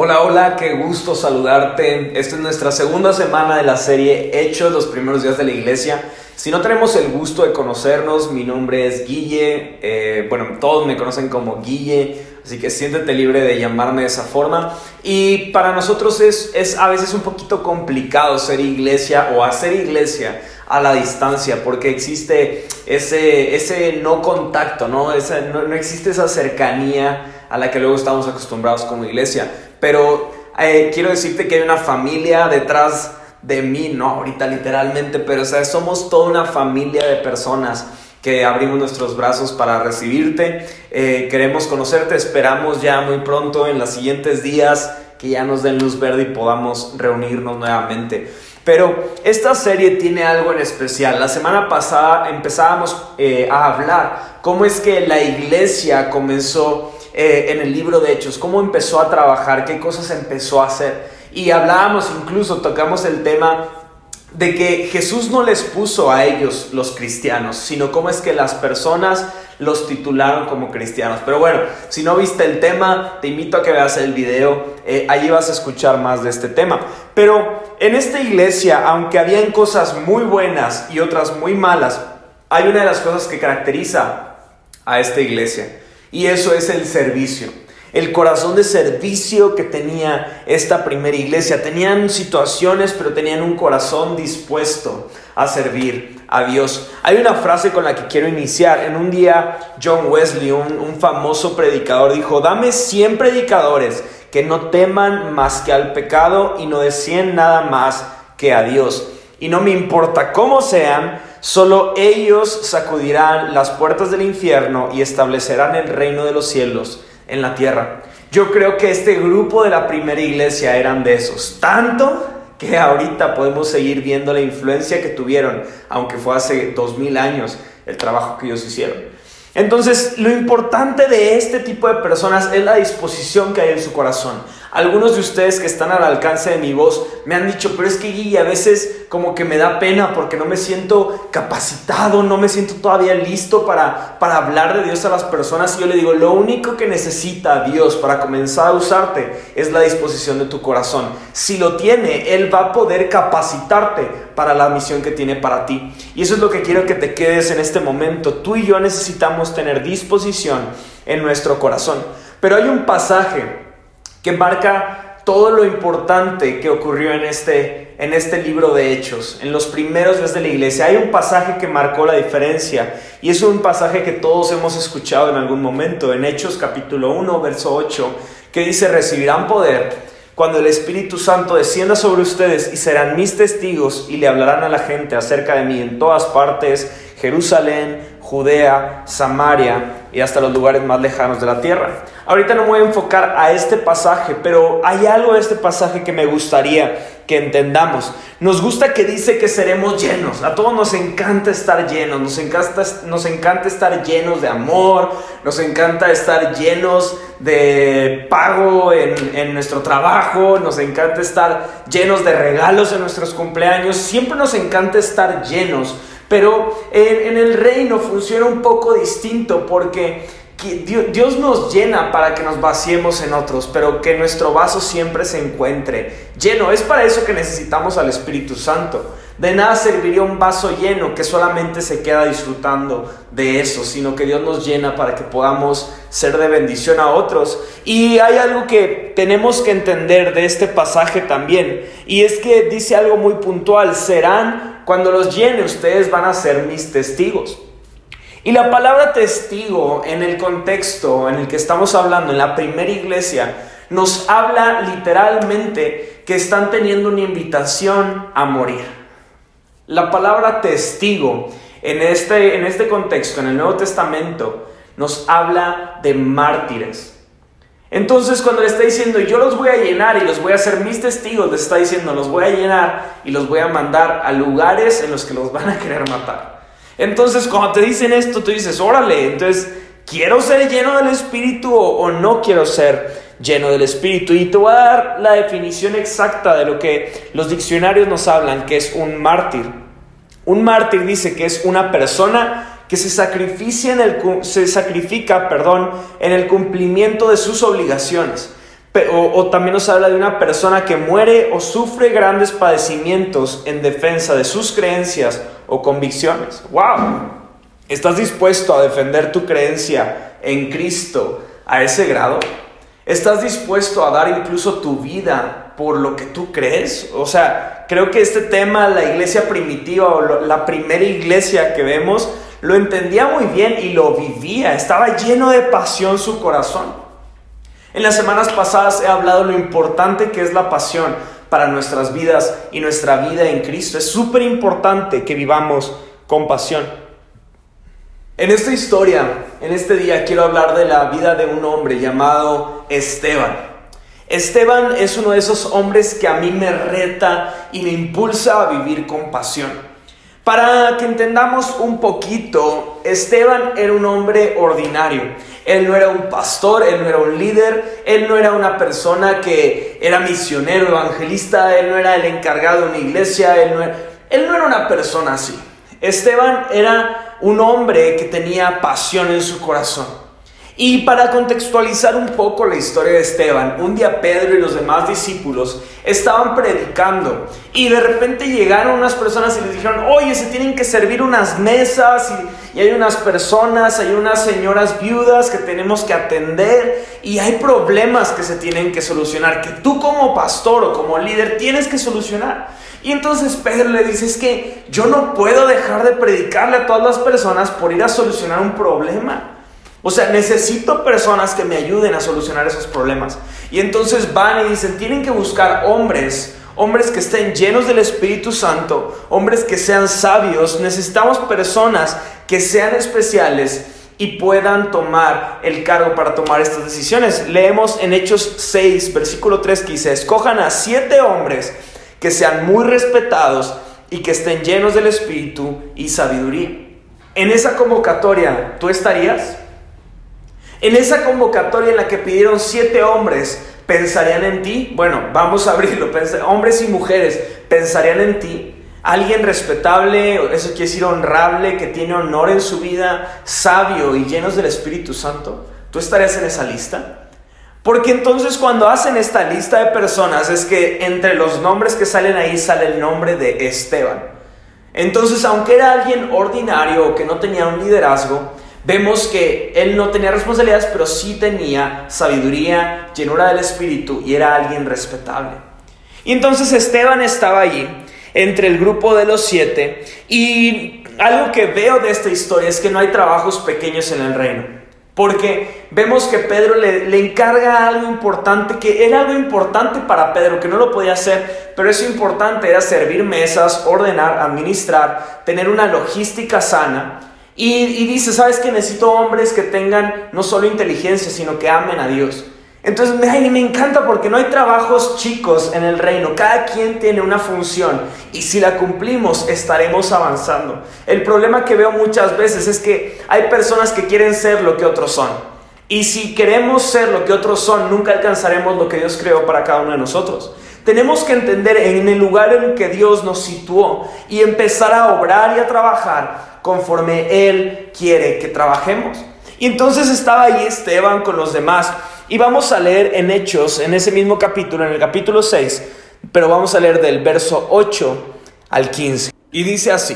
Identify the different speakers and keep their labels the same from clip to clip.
Speaker 1: Hola, hola, qué gusto saludarte. Esta es nuestra segunda semana de la serie Hechos, los primeros días de la iglesia. Si no tenemos el gusto de conocernos, mi nombre es Guille. Eh, bueno, todos me conocen como Guille, así que siéntete libre de llamarme de esa forma. Y para nosotros es, es a veces un poquito complicado ser iglesia o hacer iglesia a la distancia, porque existe ese, ese no contacto, ¿no? no, no existe esa cercanía a la que luego estamos acostumbrados como iglesia. Pero eh, quiero decirte que hay una familia detrás de mí, no ahorita literalmente, pero o sea, somos toda una familia de personas que abrimos nuestros brazos para recibirte. Eh, queremos conocerte, esperamos ya muy pronto en los siguientes días que ya nos den luz verde y podamos reunirnos nuevamente. Pero esta serie tiene algo en especial. La semana pasada empezábamos eh, a hablar cómo es que la iglesia comenzó eh, en el libro de Hechos, cómo empezó a trabajar, qué cosas empezó a hacer. Y hablábamos incluso, tocamos el tema de que Jesús no les puso a ellos los cristianos, sino cómo es que las personas los titularon como cristianos. Pero bueno, si no viste el tema, te invito a que veas el video, eh, allí vas a escuchar más de este tema. Pero en esta iglesia, aunque habían cosas muy buenas y otras muy malas, hay una de las cosas que caracteriza a esta iglesia, y eso es el servicio el corazón de servicio que tenía esta primera iglesia. Tenían situaciones, pero tenían un corazón dispuesto a servir a Dios. Hay una frase con la que quiero iniciar. En un día, John Wesley, un, famoso predicador, dijo, dame 100 predicadores que no teman más que al pecado y no deseen nada más que a Dios. Y no me importa cómo sean, solo ellos sacudirán las puertas del infierno y establecerán el reino de los cielos en la tierra. Yo creo que este grupo de la primera iglesia eran de esos. Tanto que ahorita podemos seguir viendo la influencia que tuvieron, aunque fue hace dos mil años el trabajo que ellos hicieron. Entonces, lo importante de este tipo de personas es la disposición que hay en su corazón. Algunos de ustedes que están al alcance de mi voz me han dicho, pero es que a veces como que me da pena porque no me siento capacitado, no me siento todavía listo para, para hablar de Dios a las personas. Y yo le digo, lo único que necesita Dios para comenzar a usarte es la disposición de tu corazón. Si lo tiene, Él va a poder capacitarte para la misión que tiene para ti. Y eso es lo que quiero que te quedes en este momento. Tú y yo necesitamos tener disposición en nuestro corazón. Pero hay un pasaje que marca todo lo importante que ocurrió en este, en este libro de Hechos, en los primeros días de la iglesia. Hay un pasaje que marcó la diferencia y es un pasaje que todos hemos escuchado en algún momento, en Hechos capítulo 1, verso 8, que dice, recibirán poder cuando el Espíritu Santo descienda sobre ustedes y serán mis testigos y le hablarán a la gente acerca de mí en todas partes, Jerusalén, Judea, Samaria y hasta los lugares más lejanos de la tierra. Ahorita no voy a enfocar a este pasaje, pero hay algo de este pasaje que me gustaría que entendamos. Nos gusta que dice que seremos llenos. A todos nos encanta estar llenos, nos encanta, nos encanta estar llenos de amor, nos encanta estar llenos de pago en nuestro trabajo, nos encanta estar llenos de regalos en nuestros cumpleaños. Siempre nos encanta estar llenos pero en, el reino funciona un poco distinto porque Dios nos llena para que nos vaciemos en otros, pero que nuestro vaso siempre se encuentre lleno. Es para eso que necesitamos al Espíritu Santo. De nada serviría un vaso lleno que solamente se queda disfrutando de eso, sino que Dios nos llena para que podamos ser de bendición a otros. Y hay algo que tenemos que entender de este pasaje también, y es que dice algo muy puntual, serán cuando los llene, ustedes van a ser mis testigos. Y la palabra testigo en el contexto en el que estamos hablando, en la primera iglesia, nos habla literalmente que están teniendo una invitación a morir. La palabra testigo en este, en este contexto, en el Nuevo Testamento, nos habla de mártires. Entonces cuando le está diciendo, yo los voy a llenar y los voy a hacer mis testigos, le está diciendo, los voy a llenar y los voy a mandar a lugares en los que los van a querer matar. Entonces cuando te dicen esto, tú dices, órale, entonces, ¿quiero ser lleno del Espíritu o, no quiero ser lleno del Espíritu? Y te voy a dar la definición exacta de lo que los diccionarios nos hablan, que es un mártir. Un mártir dice que es una persona que se, sacrifica en el, se sacrifica perdón, en el cumplimiento de sus obligaciones. O, también nos habla de una persona que muere o sufre grandes padecimientos en defensa de sus creencias o convicciones. ¡Wow! ¿Estás dispuesto a defender tu creencia en Cristo a ese grado? ¿Estás dispuesto a dar incluso tu vida por lo que tú crees? O sea, creo que este tema, la iglesia primitiva o la primera iglesia que vemos, lo entendía muy bien y lo vivía. Estaba lleno de pasión su corazón. En las semanas pasadas he hablado lo importante que es la pasión para nuestras vidas y nuestra vida en Cristo. Es súper importante que vivamos con pasión. En esta historia, en este día, quiero hablar de la vida de un hombre llamado Esteban. Esteban es uno de esos hombres que a mí me reta y me impulsa a vivir con pasión. Para que entendamos un poquito, Esteban era un hombre ordinario. Él no era un pastor, él no era un líder, él no era una persona que era misionero, evangelista, él no era el encargado de una iglesia, él no era, él no era una persona así. Esteban era un hombre que tenía pasión en su corazón. Y para contextualizar un poco la historia de Esteban, un día Pedro y los demás discípulos estaban predicando y de repente llegaron unas personas y les dijeron, oye, se tienen que servir unas mesas y, hay unas personas, hay unas señoras viudas que tenemos que atender y hay problemas que se tienen que solucionar, que tú como pastor o como líder tienes que solucionar. Y entonces Pedro le dice, es que yo no puedo dejar de predicarle a todas las personas por ir a solucionar un problema. O sea, necesito personas que me ayuden a solucionar esos problemas. Y entonces van y dicen, tienen que buscar hombres, hombres que estén llenos del Espíritu Santo, hombres que sean sabios. Necesitamos personas que sean especiales y puedan tomar el cargo para tomar estas decisiones. Leemos en Hechos 6, versículo 3 que dice, escojan a siete hombres que sean muy respetados y que estén llenos del Espíritu y sabiduría. En esa convocatoria, ¿tú estarías? En esa convocatoria en la que pidieron siete hombres, ¿pensarían en ti? Bueno, vamos a abrirlo. Hombres y mujeres, ¿pensarían en ti? Alguien respetable, eso quiere decir honrable, que tiene honor en su vida, sabio y llenos del Espíritu Santo. ¿Tú estarías en esa lista? Porque entonces cuando hacen esta lista de personas es que entre los nombres que salen ahí sale el nombre de Esteban. Entonces, aunque era alguien ordinario o que no tenía un liderazgo, vemos que él no tenía responsabilidades, pero sí tenía sabiduría, llenura del Espíritu y era alguien respetable. Y entonces Esteban estaba allí entre el grupo de los siete y algo que veo de esta historia es que no hay trabajos pequeños en el reino. Porque vemos que Pedro le, le, encarga algo importante, que era algo importante para Pedro, que no lo podía hacer, pero eso importante era servir mesas, ordenar, administrar, tener una logística sana. Y, dice, ¿sabes que necesito hombres que tengan no solo inteligencia, sino que amen a Dios? Entonces me, me encanta porque no hay trabajos chicos en el reino, cada quien tiene una función y si la cumplimos estaremos avanzando. El problema que veo muchas veces es que hay personas que quieren ser lo que otros son. Y si queremos ser lo que otros son, nunca alcanzaremos lo que Dios creó para cada uno de nosotros. Tenemos que entender en el lugar en que Dios nos situó y empezar a obrar y a trabajar conforme Él quiere que trabajemos. Y entonces estaba ahí Esteban con los demás. Y vamos a leer en Hechos, en ese mismo capítulo, en el capítulo 6, pero vamos a leer del verso 8 al 15. Y dice así,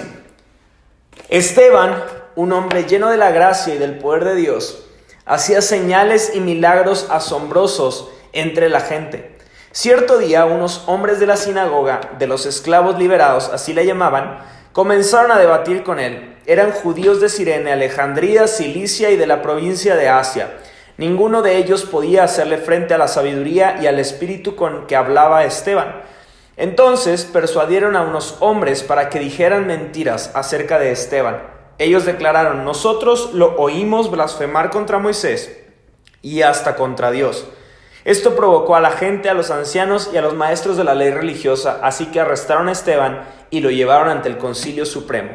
Speaker 1: Esteban, un hombre lleno de la gracia y del poder de Dios, hacía señales y milagros asombrosos entre la gente. Cierto día unos hombres de la sinagoga, de los esclavos liberados, así le llamaban, comenzaron a debatir con él. Eran judíos de Sirene, Alejandría, Cilicia y de la provincia de Asia. Ninguno de ellos podía hacerle frente a la sabiduría y al espíritu con que hablaba Esteban. Entonces persuadieron a unos hombres para que dijeran mentiras acerca de Esteban. Ellos declararon, nosotros lo oímos blasfemar contra Moisés y hasta contra Dios. Esto provocó a la gente, a los ancianos y a los maestros de la ley religiosa, así que arrestaron a Esteban y lo llevaron ante el concilio supremo.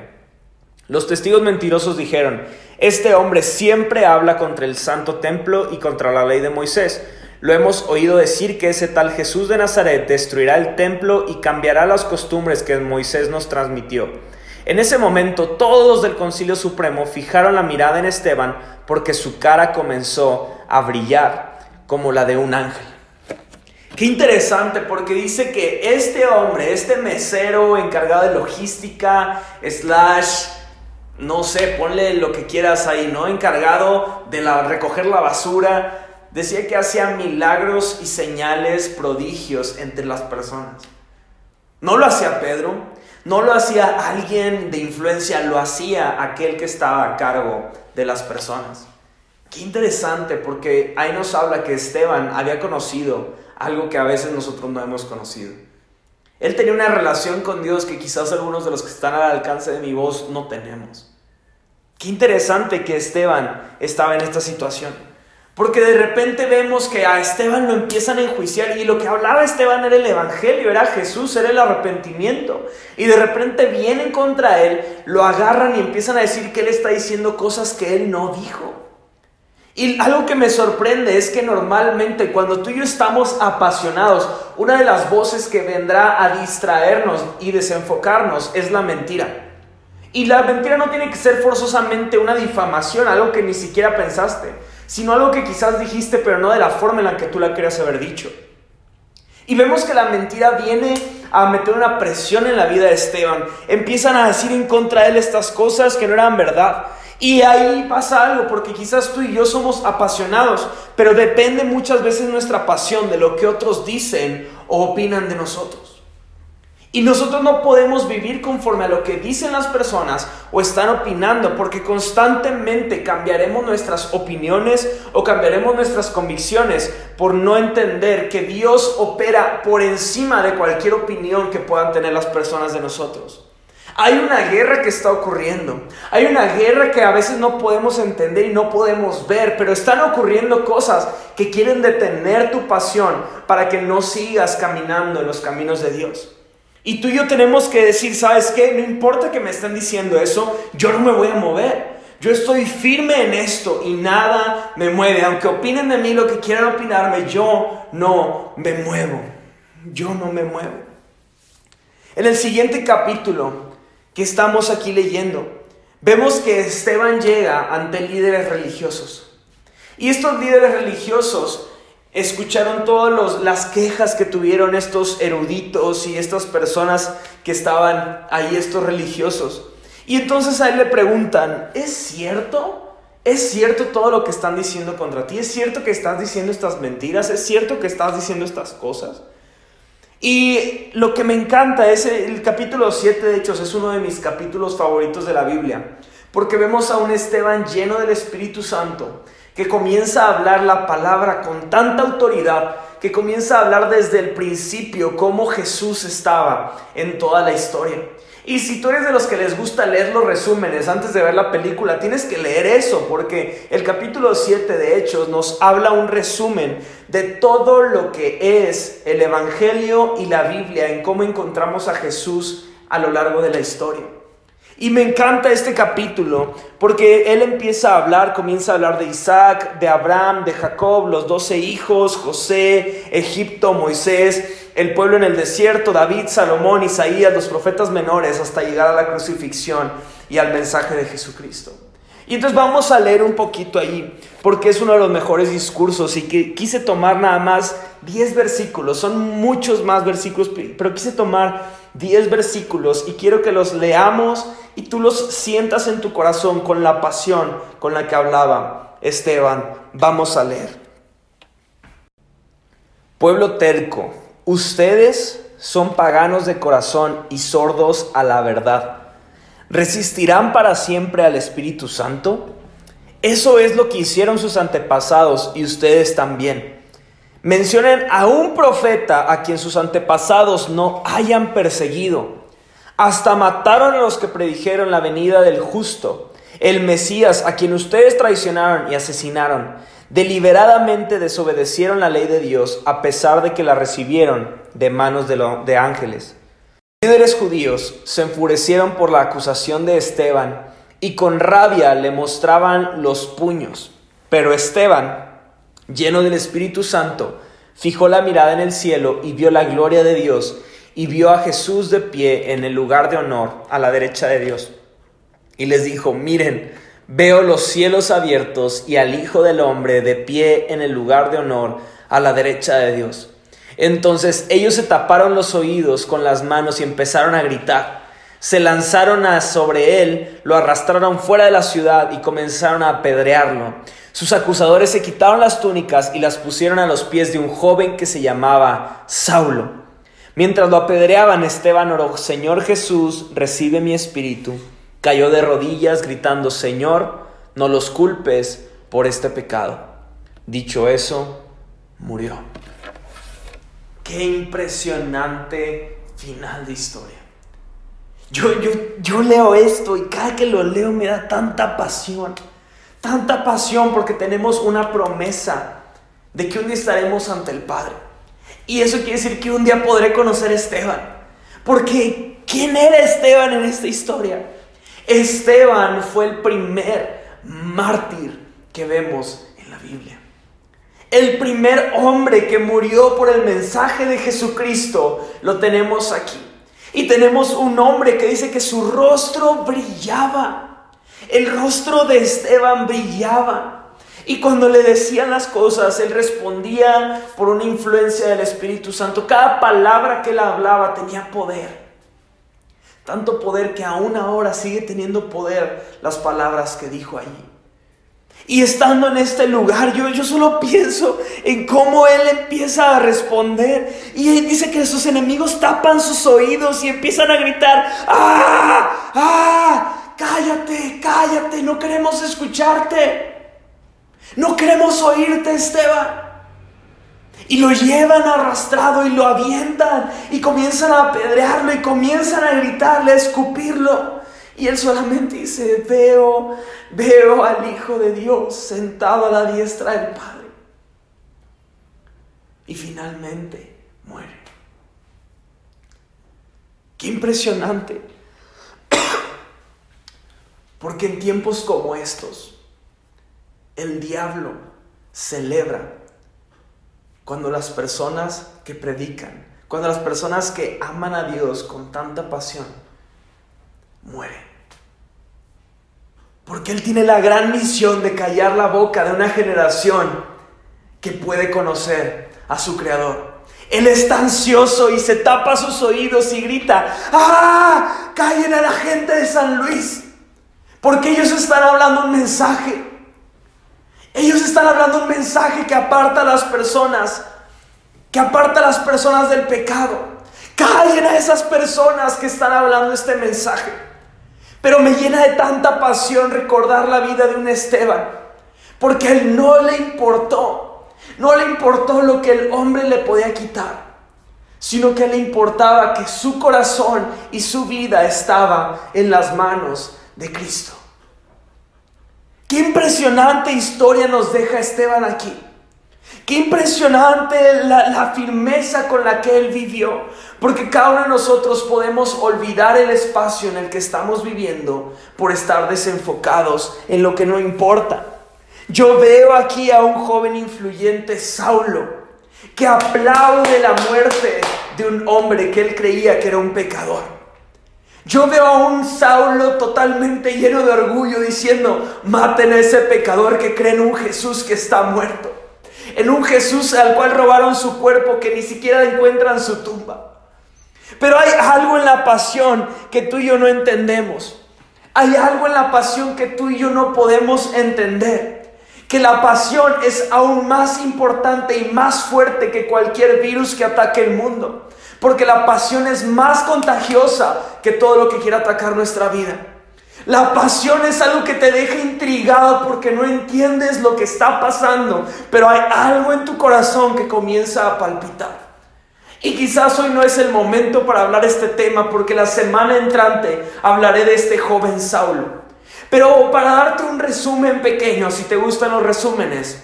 Speaker 1: Los testigos mentirosos dijeron, este hombre siempre habla contra el santo templo y contra la ley de Moisés. Lo hemos oído decir que ese tal Jesús de Nazaret destruirá el templo y cambiará las costumbres que Moisés nos transmitió. En ese momento todos del concilio supremo fijaron la mirada en Esteban porque su cara comenzó a brillar como la de un ángel. Qué interesante porque dice que este hombre, este mesero encargado de logística, slash, no sé, ponle lo que quieras ahí, ¿no? Encargado de la, recoger la basura, decía que hacía milagros y señales, prodigios entre las personas. No lo hacía Pedro, no lo hacía alguien de influencia, lo hacía aquel que estaba a cargo de las personas. Qué interesante porque ahí nos habla que Esteban había conocido algo que a veces nosotros no hemos conocido. Él tenía una relación con Dios que quizás algunos de los que están al alcance de mi voz no tenemos. Qué interesante que Esteban estaba en esta situación. Porque de repente vemos que a Esteban lo empiezan a enjuiciar y lo que hablaba Esteban era el Evangelio, era Jesús, era el arrepentimiento. Y de repente vienen contra él, lo agarran y empiezan a decir que él está diciendo cosas que él no dijo. Y algo que me sorprende es que normalmente cuando tú y yo estamos apasionados, una de las voces que vendrá a distraernos y desenfocarnos es la mentira. Y la mentira no tiene que ser forzosamente una difamación, algo que ni siquiera pensaste, sino algo que quizás dijiste pero no de la forma en la que tú la querías haber dicho. Y vemos que la mentira viene a meter una presión en la vida de Esteban. Empiezan a decir en contra de él estas cosas que no eran verdad. Y ahí pasa algo, porque quizás tú y yo somos apasionados, pero depende muchas veces nuestra pasión de lo que otros dicen o opinan de nosotros. Y nosotros no podemos vivir conforme a lo que dicen las personas o están opinando, porque constantemente cambiaremos nuestras opiniones o cambiaremos nuestras convicciones por no entender que Dios opera por encima de cualquier opinión que puedan tener las personas de nosotros. Hay una guerra que está ocurriendo. Hay una guerra que a veces no podemos entender y no podemos ver, pero están ocurriendo cosas que quieren detener tu pasión para que no sigas caminando en los caminos de Dios. Y tú y yo tenemos que decir, ¿sabes qué? No importa que me estén diciendo eso, yo no me voy a mover. Yo estoy firme en esto y nada me mueve. Aunque opinen de mí lo que quieran opinarme, yo no me muevo. Yo no me muevo. En el siguiente capítulo, que estamos aquí leyendo, vemos que Esteban llega ante líderes religiosos. Y estos líderes religiosos escucharon todas las quejas que tuvieron estos eruditos y estas personas que estaban ahí, estos religiosos. Y entonces a él le preguntan, ¿es cierto? ¿Es cierto todo lo que están diciendo contra ti? ¿Es cierto que estás diciendo estas mentiras? ¿Es cierto que estás diciendo estas cosas? Y lo que me encanta es el capítulo 7 de Hechos, es uno de mis capítulos favoritos de la Biblia, porque vemos a un Esteban lleno del Espíritu Santo, que comienza a hablar la palabra con tanta autoridad, que comienza a hablar desde el principio cómo Jesús estaba en toda la historia. Y si tú eres de los que les gusta leer los resúmenes antes de ver la película, tienes que leer eso, porque el capítulo 7 de Hechos nos habla un resumen de todo lo que es el Evangelio y la Biblia, en cómo encontramos a Jesús a lo largo de la historia. Y me encanta este capítulo porque él empieza a hablar, comienza a hablar de Isaac, de Abraham, de Jacob, los doce hijos, José, Egipto, Moisés, el pueblo en el desierto, David, Salomón, Isaías, los profetas menores, hasta llegar a la crucifixión y al mensaje de Jesucristo. Y entonces vamos a leer un poquito ahí, porque es uno de los mejores discursos y que quise tomar nada más 10 versículos, son muchos más versículos, pero quise tomar 10 versículos y quiero que los leamos y tú los sientas en tu corazón con la pasión con la que hablaba Esteban. Vamos a leer. Pueblo terco, ustedes son paganos de corazón y sordos a la verdad. ¿Resistirán para siempre al Espíritu Santo? Eso es lo que hicieron sus antepasados y ustedes también. Mencionen a un profeta a quien sus antepasados no hayan perseguido. Hasta mataron a los que predijeron la venida del justo, el Mesías, a quien ustedes traicionaron y asesinaron. Deliberadamente desobedecieron la ley de Dios a pesar de que la recibieron de manos de, de ángeles. Líderes judíos se enfurecieron por la acusación de Esteban y con rabia le mostraban los puños. Pero Esteban, lleno del Espíritu Santo, fijó la mirada en el cielo y vio la gloria de Dios y vio a Jesús de pie en el lugar de honor a la derecha de Dios. Y les dijo, miren, veo los cielos abiertos y al Hijo del Hombre de pie en el lugar de honor a la derecha de Dios. Entonces ellos se taparon los oídos con las manos y empezaron a gritar. Se lanzaron a sobre él, lo arrastraron fuera de la ciudad y comenzaron a apedrearlo. Sus acusadores se quitaron las túnicas y las pusieron a los pies de un joven que se llamaba Saulo. Mientras lo apedreaban, Esteban oró, Señor Jesús, recibe mi espíritu. Cayó de rodillas gritando, Señor, no los culpes por este pecado. Dicho eso, murió. Qué impresionante final de historia. Yo, yo, yo leo esto y cada que lo leo me da tanta pasión, tanta pasión porque tenemos una promesa de que un día estaremos ante el Padre. Y eso quiere decir que un día podré conocer a Esteban. Porque, ¿quién era Esteban en esta historia? Esteban fue el primer mártir que vemos en la Biblia. El primer hombre que murió por el mensaje de Jesucristo lo tenemos aquí. Y tenemos un hombre que dice que su rostro brillaba. El rostro de Esteban brillaba. Y cuando le decían las cosas, él respondía por una influencia del Espíritu Santo. Cada palabra que él hablaba tenía poder. Tanto poder que aún ahora sigue teniendo poder las palabras que dijo allí. Y estando en este lugar, yo, yo solo pienso en cómo Él empieza a responder. Y él dice que sus enemigos tapan sus oídos y empiezan a gritar, ¡ah! ¡ah! Cállate, cállate, no queremos escucharte. No queremos oírte, Esteban. Y lo llevan arrastrado y lo avientan y comienzan a apedrearlo y comienzan a gritarle, a escupirlo. Y él solamente dice, veo, veo al Hijo de Dios sentado a la diestra del Padre. Y finalmente muere. Qué impresionante. Porque en tiempos como estos, el diablo celebra cuando las personas que predican, cuando las personas que aman a Dios con tanta pasión, mueren. Porque Él tiene la gran misión de callar la boca de una generación que puede conocer a su Creador. Él está ansioso y se tapa sus oídos y grita, ¡ah! Callen a la gente de San Luis. Porque ellos están hablando un mensaje. Ellos están hablando un mensaje que aparta a las personas, que aparta a las personas del pecado. Callen a esas personas que están hablando este mensaje. Pero me llena de tanta pasión recordar la vida de un Esteban, porque a él no le importó, no le importó lo que el hombre le podía quitar, sino que le importaba que su corazón y su vida estaba en las manos de Cristo. Qué impresionante historia nos deja Esteban aquí. Qué impresionante la, la, firmeza con la que él vivió. Porque cada uno de nosotros podemos olvidar el espacio en el que estamos viviendo por estar desenfocados en lo que no importa. Yo veo aquí a un joven influyente, Saulo, que aplaude la muerte de un hombre que él creía que era un pecador. Yo veo a un Saulo totalmente lleno de orgullo diciendo, maten a ese pecador que cree en un Jesús que está muerto. En un Jesús al cual robaron su cuerpo que ni siquiera encuentran su tumba. Pero hay algo en la pasión que tú y yo no entendemos. Hay algo en la pasión que tú y yo no podemos entender. Que la pasión es aún más importante y más fuerte que cualquier virus que ataque el mundo. Porque la pasión es más contagiosa que todo lo que quiera atacar nuestra vida. La pasión es algo que te deja intrigado porque no entiendes lo que está pasando, pero hay algo en tu corazón que comienza a palpitar. Y quizás hoy no es el momento para hablar este tema porque la semana entrante hablaré de este joven Saulo. Pero para darte un resumen pequeño, si te gustan los resúmenes,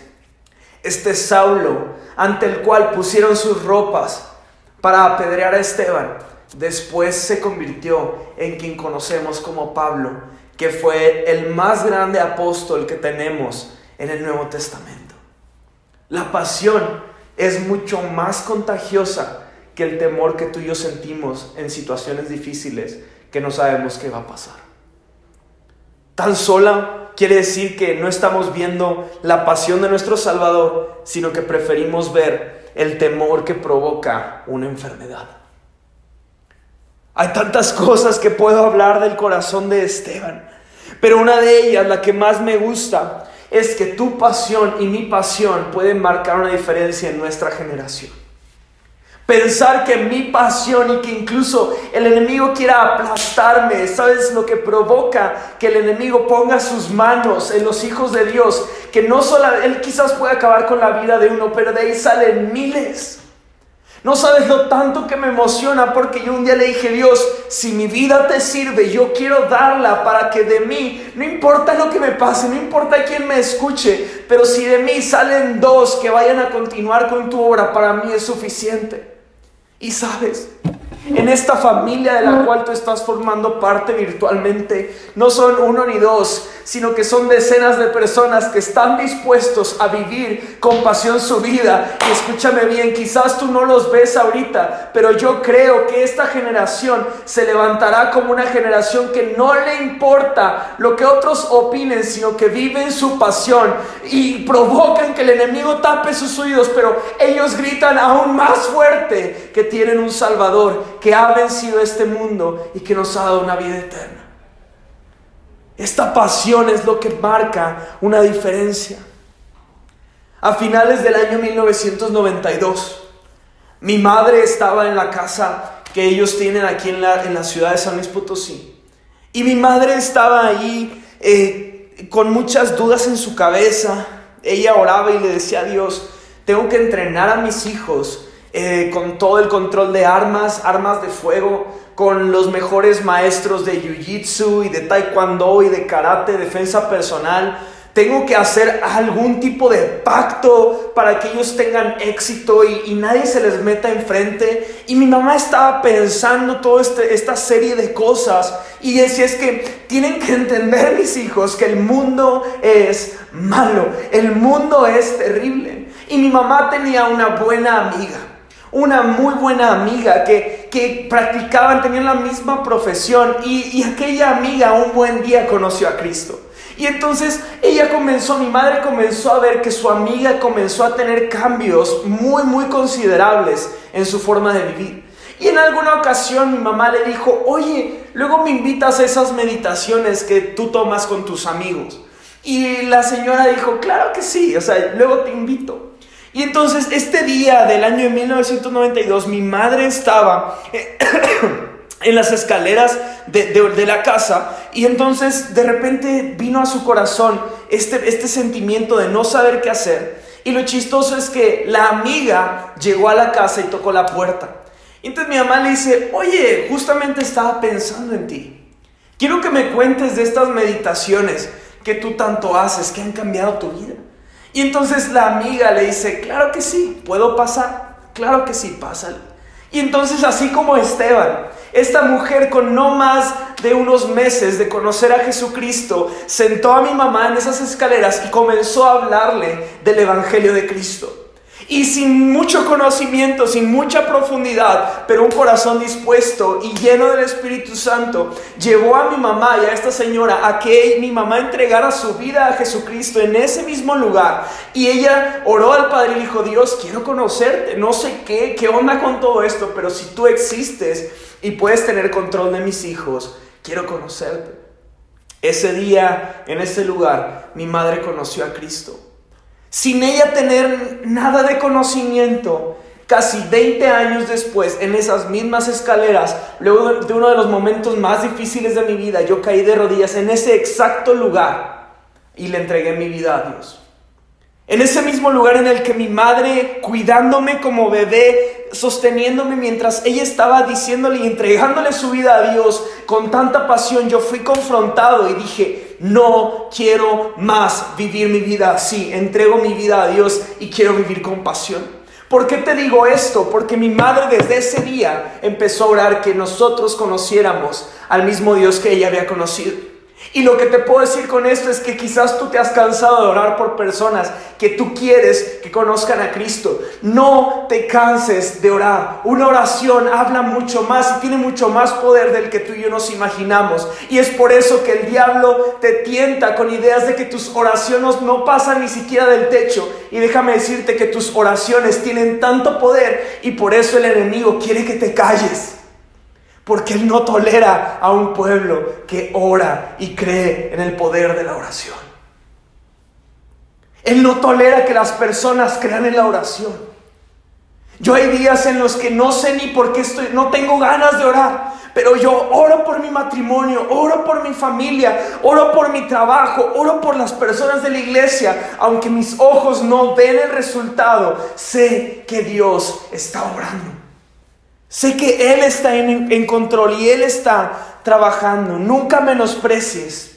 Speaker 1: este Saulo ante el cual pusieron sus ropas para apedrear a Esteban, después se convirtió en quien conocemos como Pablo, que fue el más grande apóstol que tenemos en el Nuevo Testamento. La pasión es mucho más contagiosa que el temor que tú y yo sentimos en situaciones difíciles que no sabemos qué va a pasar. Tan sola quiere decir que no estamos viendo la pasión de nuestro Salvador, sino que preferimos ver el temor que provoca una enfermedad. Hay tantas cosas que puedo hablar del corazón de Esteban, pero una de ellas, la que más me gusta, es que tu pasión y mi pasión pueden marcar una diferencia en nuestra generación. Pensar que mi pasión y que incluso el enemigo quiera aplastarme, ¿sabes lo que provoca que el enemigo ponga sus manos en los hijos de Dios? Que no solo él quizás puede acabar con la vida de uno, pero de ahí salen miles. No sabes lo tanto que me emociona porque yo un día le dije, Dios, si mi vida te sirve, yo quiero darla para que de mí, no importa lo que me pase, no importa quién me escuche, pero si de mí salen dos que vayan a continuar con tu obra, para mí es suficiente. Y sabes, en esta familia de la cual tú estás formando parte virtualmente, no son uno ni dos, sino que son decenas de personas que están dispuestos a vivir con pasión su vida. Y escúchame bien, quizás tú no los ves ahorita, pero yo creo que esta generación se levantará como una generación que no le importa lo que otros opinen, sino que viven su pasión y provocan que el enemigo tape sus oídos, pero ellos gritan aún más fuerte que tienen un Salvador que ha vencido este mundo y que nos ha dado una vida eterna. Esta pasión es lo que marca una diferencia. A finales del año 1992, mi madre estaba en la casa que ellos tienen aquí en la, en la ciudad de San Luis Potosí. Y mi madre estaba ahí eh, con muchas dudas en su cabeza. Ella oraba y le decía a Dios, tengo que entrenar a mis hijos eh, con todo el control de armas, armas de fuego, con los mejores maestros de Jiu-Jitsu y de Taekwondo y de Karate, defensa personal. Tengo que hacer algún tipo de pacto para que ellos tengan éxito y, nadie se les meta enfrente. Y mi mamá estaba pensando toda este, esta serie de cosas y decía es que tienen que entender mis hijos que el mundo es malo, el mundo es terrible. Y mi mamá tenía una buena amiga una muy buena amiga que, que practicaban, tenían la misma profesión y, y aquella amiga un buen día conoció a Cristo. Y entonces ella comenzó, mi madre comenzó a ver que su amiga comenzó a tener cambios muy, muy considerables en su forma de vivir. Y en alguna ocasión mi mamá le dijo, oye, luego me invitas a esas meditaciones que tú tomas con tus amigos. Y la señora dijo, claro que sí, o sea, luego te invito. Y entonces este día del año de 1992 mi madre estaba en las escaleras de, la casa y entonces de repente vino a su corazón este, este sentimiento de no saber qué hacer. Y lo chistoso es que la amiga llegó a la casa y tocó la puerta. Y entonces mi mamá le dice, oye, justamente estaba pensando en ti. Quiero que me cuentes de estas meditaciones que tú tanto haces, que han cambiado tu vida. Y entonces la amiga le dice, claro que sí, puedo pasar, claro que sí, pásale. Y entonces así como Esteban, esta mujer con no más de unos meses de conocer a Jesucristo, sentó a mi mamá en esas escaleras y comenzó a hablarle del Evangelio de Cristo. Y sin mucho conocimiento, sin mucha profundidad, pero un corazón dispuesto y lleno del Espíritu Santo, llevó a mi mamá y a esta señora a que mi mamá entregara su vida a Jesucristo en ese mismo lugar. Y ella oró al Padre y dijo, Dios, quiero conocerte, no sé qué, qué onda con todo esto, pero si tú existes y puedes tener control de mis hijos, quiero conocerte. Ese día, en ese lugar, mi madre conoció a Cristo sin ella tener nada de conocimiento, casi 20 años después, en esas mismas escaleras, luego de uno de los momentos más difíciles de mi vida, yo caí de rodillas en ese exacto lugar y le entregué mi vida a Dios. En ese mismo lugar en el que mi madre, cuidándome como bebé, sosteniéndome mientras ella estaba diciéndole y entregándole su vida a Dios con tanta pasión, yo fui confrontado y dije, no quiero más vivir mi vida así, entrego mi vida a Dios y quiero vivir con pasión. ¿Por qué te digo esto? Porque mi madre desde ese día empezó a orar que nosotros conociéramos al mismo Dios que ella había conocido. Y lo que te puedo decir con esto es que quizás tú te has cansado de orar por personas que tú quieres que conozcan a Cristo. No te canses de orar. Una oración habla mucho más y tiene mucho más poder del que tú y yo nos imaginamos. Y es por eso que el diablo te tienta con ideas de que tus oraciones no pasan ni siquiera del techo. Y déjame decirte que tus oraciones tienen tanto poder y por eso el enemigo quiere que te calles. Porque Él no tolera a un pueblo que ora y cree en el poder de la oración. Él no tolera que las personas crean en la oración. Yo hay días en los que no sé ni por qué estoy, no tengo ganas de orar, pero yo oro por mi matrimonio, oro por mi familia, oro por mi trabajo, oro por las personas de la iglesia, aunque mis ojos no ven el resultado, sé que Dios está orando. Sé que Él está en, control y Él está trabajando. Nunca menosprecies,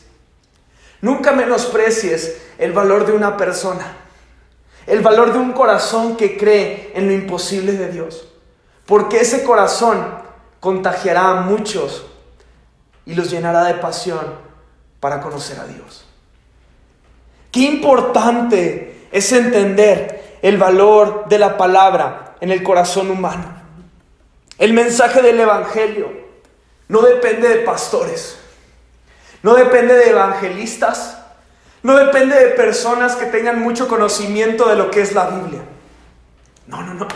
Speaker 1: nunca menosprecies el valor de una persona, el valor de un corazón que cree en lo imposible de Dios. Porque ese corazón contagiará a muchos y los llenará de pasión para conocer a Dios. Qué importante es entender el valor de la palabra en el corazón humano. El mensaje del Evangelio no depende de pastores, no depende de evangelistas, no depende de personas que tengan mucho conocimiento de lo que es la Biblia. No, no, no.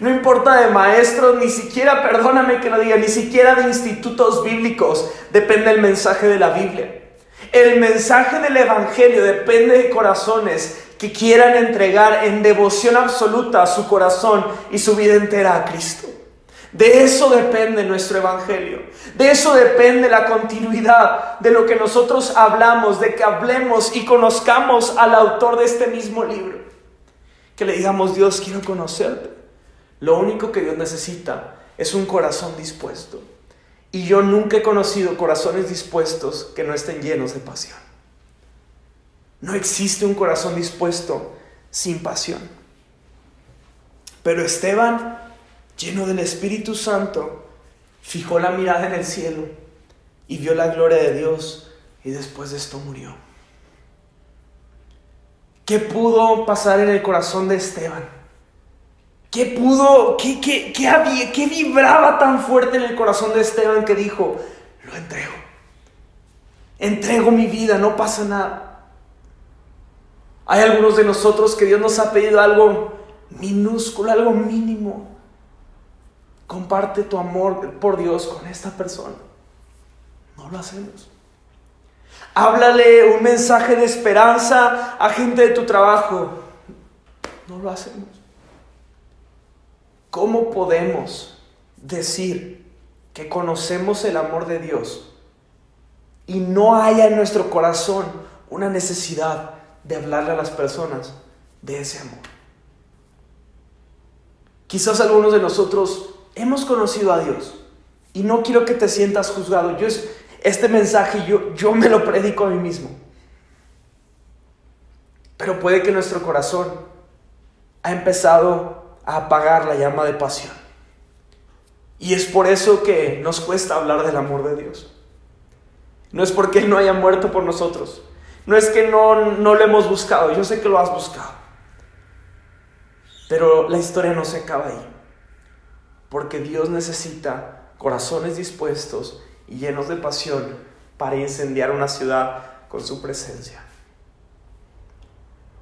Speaker 1: No importa de maestros, ni siquiera, perdóname que lo diga, ni siquiera de institutos bíblicos depende el mensaje de la Biblia. El mensaje del Evangelio depende de corazones que quieran entregar en devoción absoluta su corazón y su vida entera a Cristo. De eso depende nuestro evangelio. De eso depende la continuidad de lo que nosotros hablamos, de que hablemos y conozcamos al autor de este mismo libro. Que le digamos, Dios, quiero conocerte. Lo único que Dios necesita es un corazón dispuesto. Y yo nunca he conocido corazones dispuestos que no estén llenos de pasión. No existe un corazón dispuesto sin pasión. Pero Esteban lleno del Espíritu Santo, fijó la mirada en el cielo y vio la gloria de Dios y después de esto murió. ¿Qué pudo pasar en el corazón de Esteban? ¿Qué pudo, qué, qué, qué, había, qué vibraba tan fuerte en el corazón de Esteban que dijo, lo entrego? Entrego mi vida, no pasa nada. Hay algunos de nosotros que Dios nos ha pedido algo minúsculo, algo mínimo. Comparte tu amor por Dios con esta persona. No lo hacemos. Háblale un mensaje de esperanza a gente de tu trabajo. No lo hacemos. ¿Cómo podemos decir que conocemos el amor de Dios y no haya en nuestro corazón una necesidad de hablarle a las personas de ese amor? Quizás algunos de nosotros hemos conocido a Dios y no quiero que te sientas juzgado. Yo este mensaje yo, yo me lo predico a mí mismo. Pero puede que nuestro corazón ha empezado a apagar la llama de pasión. Y es por eso que nos cuesta hablar del amor de Dios. No es porque Él no haya muerto por nosotros. No es que no, no lo hemos buscado. Yo sé que lo has buscado. Pero la historia no se acaba ahí. Porque Dios necesita corazones dispuestos y llenos de pasión para incendiar una ciudad con su presencia.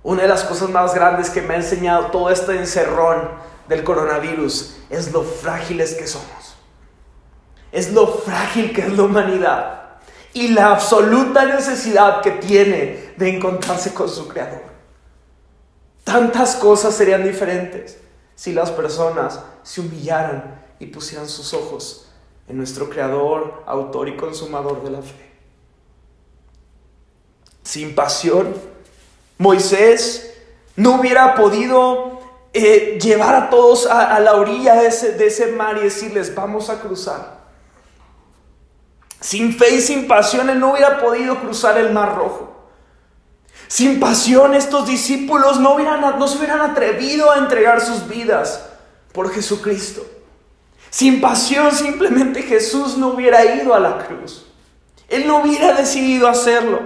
Speaker 1: Una de las cosas más grandes que me ha enseñado todo este encerrón del coronavirus es lo frágiles que somos. Es lo frágil que es la humanidad y la absoluta necesidad que tiene de encontrarse con su Creador. Tantas cosas serían diferentes si las personas se humillaran y pusieran sus ojos en nuestro Creador, autor y consumador de la fe. Sin pasión, Moisés no hubiera podido eh, llevar a todos a, la orilla de ese, de ese mar y decirles, vamos a cruzar. Sin fe y sin pasión, él no hubiera podido cruzar el mar rojo. Sin pasión estos discípulos no, hubieran, no se hubieran atrevido a entregar sus vidas por Jesucristo. Sin pasión simplemente Jesús no hubiera ido a la cruz. Él no hubiera decidido hacerlo.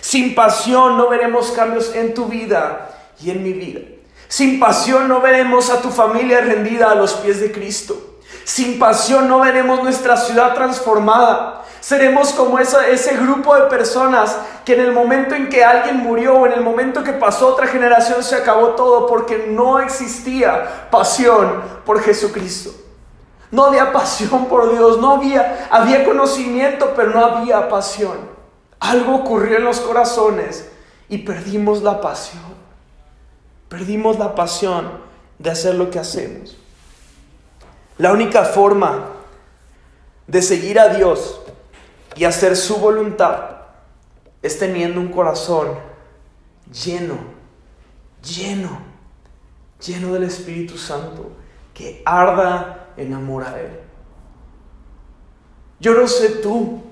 Speaker 1: Sin pasión no veremos cambios en tu vida y en mi vida. Sin pasión no veremos a tu familia rendida a los pies de Cristo. Sin pasión no veremos nuestra ciudad transformada. Seremos como ese grupo de personas que en el momento en que alguien murió o en el momento que pasó otra generación se acabó todo porque no existía pasión por Jesucristo. No había pasión por Dios, no había, había conocimiento, pero no había pasión. Algo ocurrió en los corazones y perdimos la pasión. Perdimos la pasión de hacer lo que hacemos. La única forma de seguir a Dios y hacer su voluntad es teniendo un corazón lleno, lleno, lleno del Espíritu Santo, que arda en amor a Él. Yo no sé tú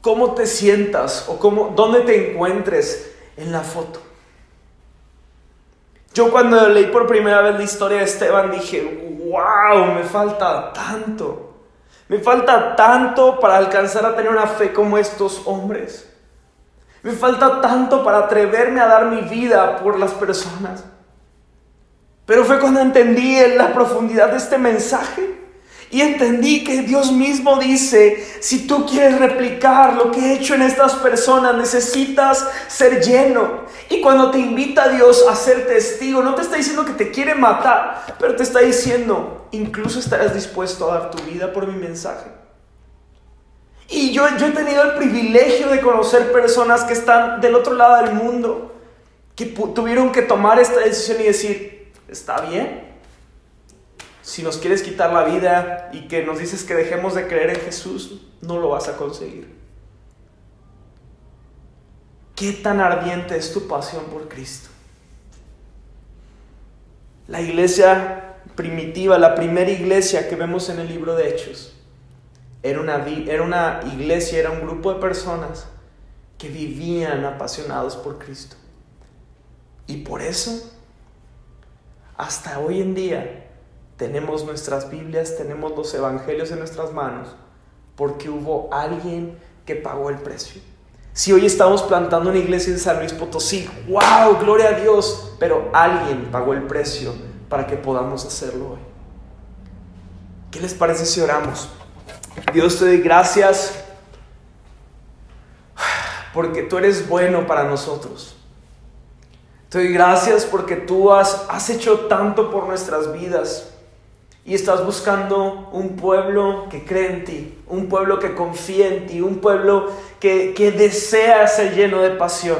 Speaker 1: cómo te sientas o cómo, dónde te encuentres en la foto. Yo cuando leí por primera vez la historia de Esteban dije, wow, me falta tanto. Me falta tanto para alcanzar a tener una fe como estos hombres. Me falta tanto para atreverme a dar mi vida por las personas. Pero fue cuando entendí la profundidad de este mensaje y entendí que Dios mismo dice, si tú quieres replicar lo que he hecho en estas personas, necesitas ser lleno. Y cuando te invita a Dios a ser testigo, no te está diciendo que te quiere matar, pero te está diciendo, incluso estarás dispuesto a dar tu vida por mi mensaje. Y yo, yo he tenido el privilegio de conocer personas que están del otro lado del mundo, que tuvieron que tomar esta decisión y decir, está bien, si nos quieres quitar la vida y que nos dices que dejemos de creer en Jesús, no lo vas a conseguir. ¿Qué tan ardiente es tu pasión por Cristo? La iglesia primitiva, la primera iglesia que vemos en el libro de Hechos, era una, era una iglesia, era un grupo de personas que vivían apasionados por Cristo. Y por eso, hasta hoy en día, tenemos nuestras Biblias, tenemos los Evangelios en nuestras manos, porque hubo alguien que pagó el precio. Si hoy estamos plantando una iglesia en San Luis Potosí, wow, gloria a Dios, pero alguien pagó el precio para que podamos hacerlo hoy. ¿Qué les parece si oramos? Dios te doy gracias porque tú eres bueno para nosotros. Te doy gracias porque tú has, has hecho tanto por nuestras vidas y estás buscando un pueblo que cree en ti, un pueblo que confía en ti, un pueblo que, que desea ser lleno de pasión.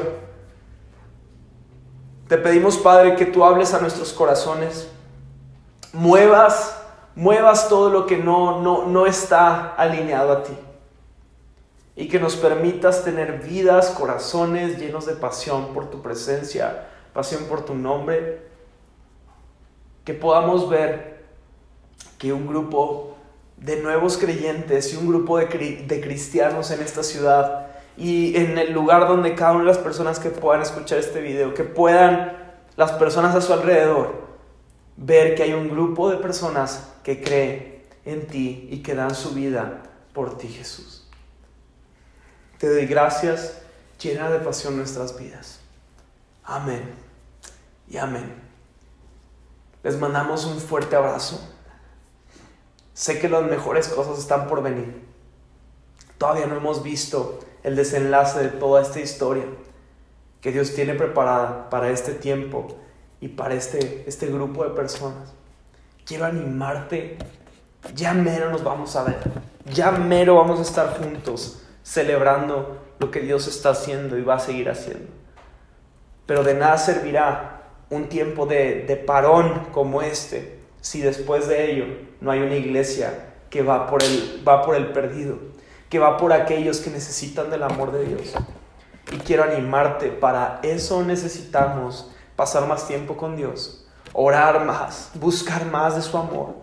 Speaker 1: Te pedimos, Padre, que tú hables a nuestros corazones, muevas, muevas todo lo que no, no, no está alineado a ti y que nos permitas tener vidas, corazones llenos de pasión por tu presencia, pasión por tu nombre, que podamos ver que un grupo de nuevos creyentes y un grupo de, cristianos en esta ciudad y en el lugar donde cada una de las personas que puedan escuchar este video, que puedan las personas a su alrededor ver que hay un grupo de personas que cree en ti y que dan su vida por ti, Jesús. Te doy gracias, llena de pasión nuestras vidas. Amén y amén. Les mandamos un fuerte abrazo. Sé que las mejores cosas están por venir. Todavía no hemos visto el desenlace de toda esta historia que Dios tiene preparada para este tiempo y para este, este grupo de personas. Quiero animarte. Ya mero nos vamos a ver. Ya mero vamos a estar juntos celebrando lo que Dios está haciendo y va a seguir haciendo. Pero de nada servirá un tiempo de, de parón como este si después de ello no hay una iglesia que va por el, va por el perdido, que va por aquellos que necesitan del amor de Dios. Y quiero animarte, para eso necesitamos pasar más tiempo con Dios, orar más, buscar más de su amor,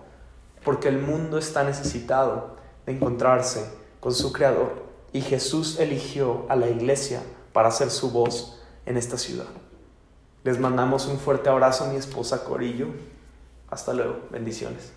Speaker 1: porque el mundo está necesitado de encontrarse con su Creador. Y Jesús eligió a la iglesia para ser su voz en esta ciudad. Les mandamos un fuerte abrazo mi esposa Corillo. Hasta luego. Bendiciones.